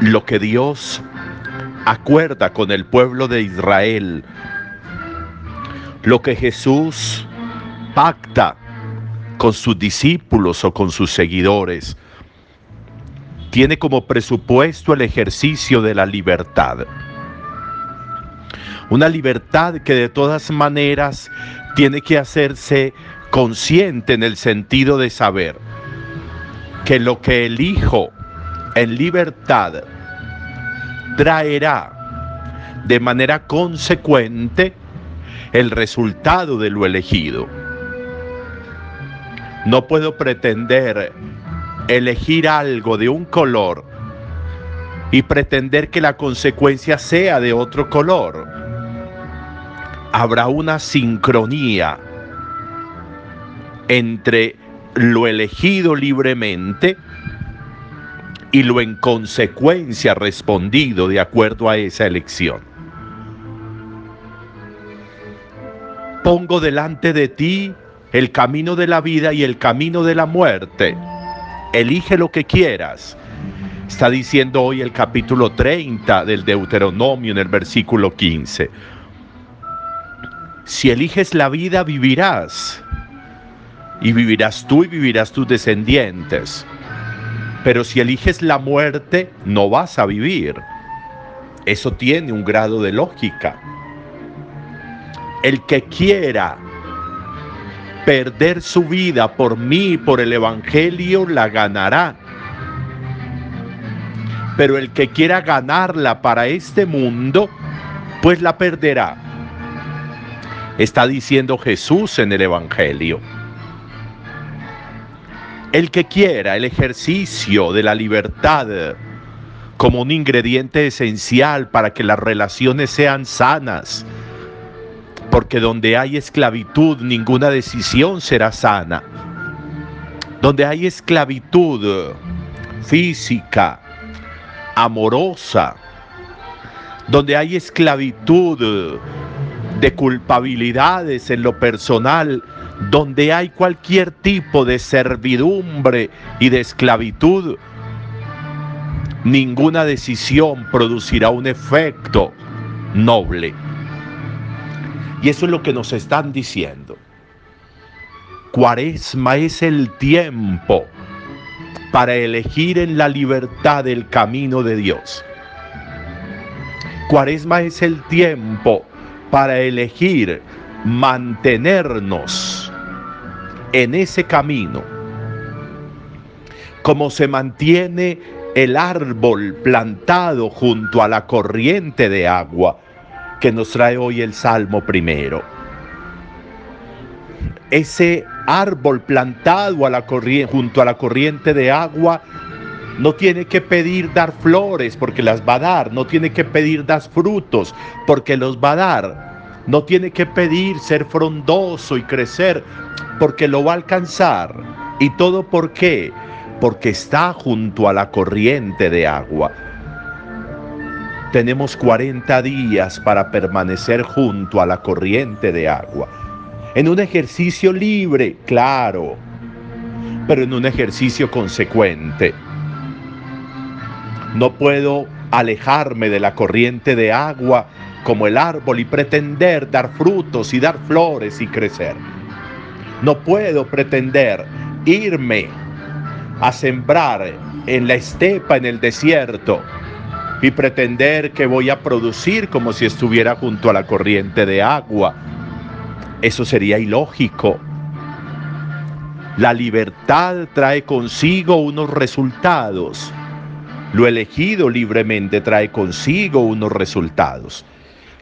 lo que Dios acuerda con el pueblo de Israel, lo que Jesús pacta con sus discípulos o con sus seguidores, tiene como presupuesto el ejercicio de la libertad. Una libertad que de todas maneras tiene que hacerse consciente en el sentido de saber que lo que elijo en libertad traerá de manera consecuente el resultado de lo elegido. No puedo pretender elegir algo de un color y pretender que la consecuencia sea de otro color habrá una sincronía entre lo elegido libremente y lo en consecuencia respondido de acuerdo a esa elección. Pongo delante de ti el camino de la vida y el camino de la muerte. Elige lo que quieras. Está diciendo hoy el capítulo 30 del Deuteronomio en el versículo 15. Si eliges la vida, vivirás. Y vivirás tú y vivirás tus descendientes. Pero si eliges la muerte, no vas a vivir. Eso tiene un grado de lógica. El que quiera perder su vida por mí, por el Evangelio, la ganará. Pero el que quiera ganarla para este mundo, pues la perderá está diciendo Jesús en el Evangelio. El que quiera el ejercicio de la libertad como un ingrediente esencial para que las relaciones sean sanas, porque donde hay esclavitud ninguna decisión será sana. Donde hay esclavitud física, amorosa, donde hay esclavitud de culpabilidades en lo personal, donde hay cualquier tipo de servidumbre y de esclavitud, ninguna decisión producirá un efecto noble. Y eso es lo que nos están diciendo. Cuaresma es el tiempo para elegir en la libertad el camino de Dios. Cuaresma es el tiempo para elegir mantenernos en ese camino, como se mantiene el árbol plantado junto a la corriente de agua que nos trae hoy el Salmo primero. Ese árbol plantado a la junto a la corriente de agua no tiene que pedir dar flores porque las va a dar. No tiene que pedir dar frutos porque los va a dar. No tiene que pedir ser frondoso y crecer porque lo va a alcanzar. ¿Y todo por qué? Porque está junto a la corriente de agua. Tenemos 40 días para permanecer junto a la corriente de agua. En un ejercicio libre, claro, pero en un ejercicio consecuente. No puedo alejarme de la corriente de agua como el árbol y pretender dar frutos y dar flores y crecer. No puedo pretender irme a sembrar en la estepa, en el desierto, y pretender que voy a producir como si estuviera junto a la corriente de agua. Eso sería ilógico. La libertad trae consigo unos resultados lo elegido libremente trae consigo unos resultados.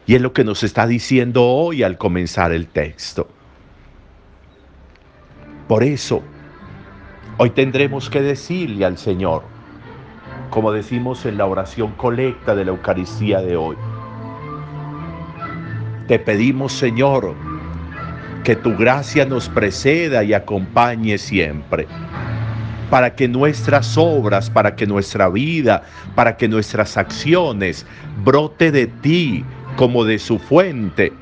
Y es lo que nos está diciendo hoy al comenzar el texto. Por eso, hoy tendremos que decirle al Señor, como decimos en la oración colecta de la Eucaristía de hoy, te pedimos Señor que tu gracia nos preceda y acompañe siempre para que nuestras obras, para que nuestra vida, para que nuestras acciones brote de ti como de su fuente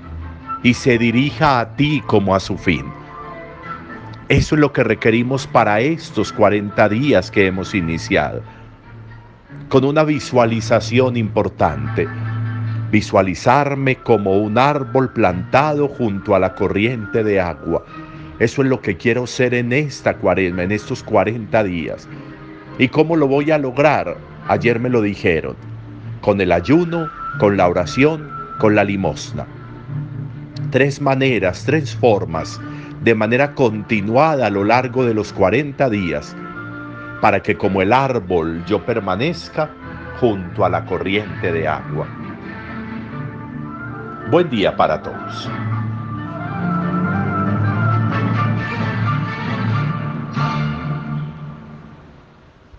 y se dirija a ti como a su fin. Eso es lo que requerimos para estos 40 días que hemos iniciado. con una visualización importante. Visualizarme como un árbol plantado junto a la corriente de agua. Eso es lo que quiero ser en esta cuaresma, en estos 40 días. ¿Y cómo lo voy a lograr? Ayer me lo dijeron. Con el ayuno, con la oración, con la limosna. Tres maneras, tres formas, de manera continuada a lo largo de los 40 días para que como el árbol yo permanezca junto a la corriente de agua. Buen día para todos.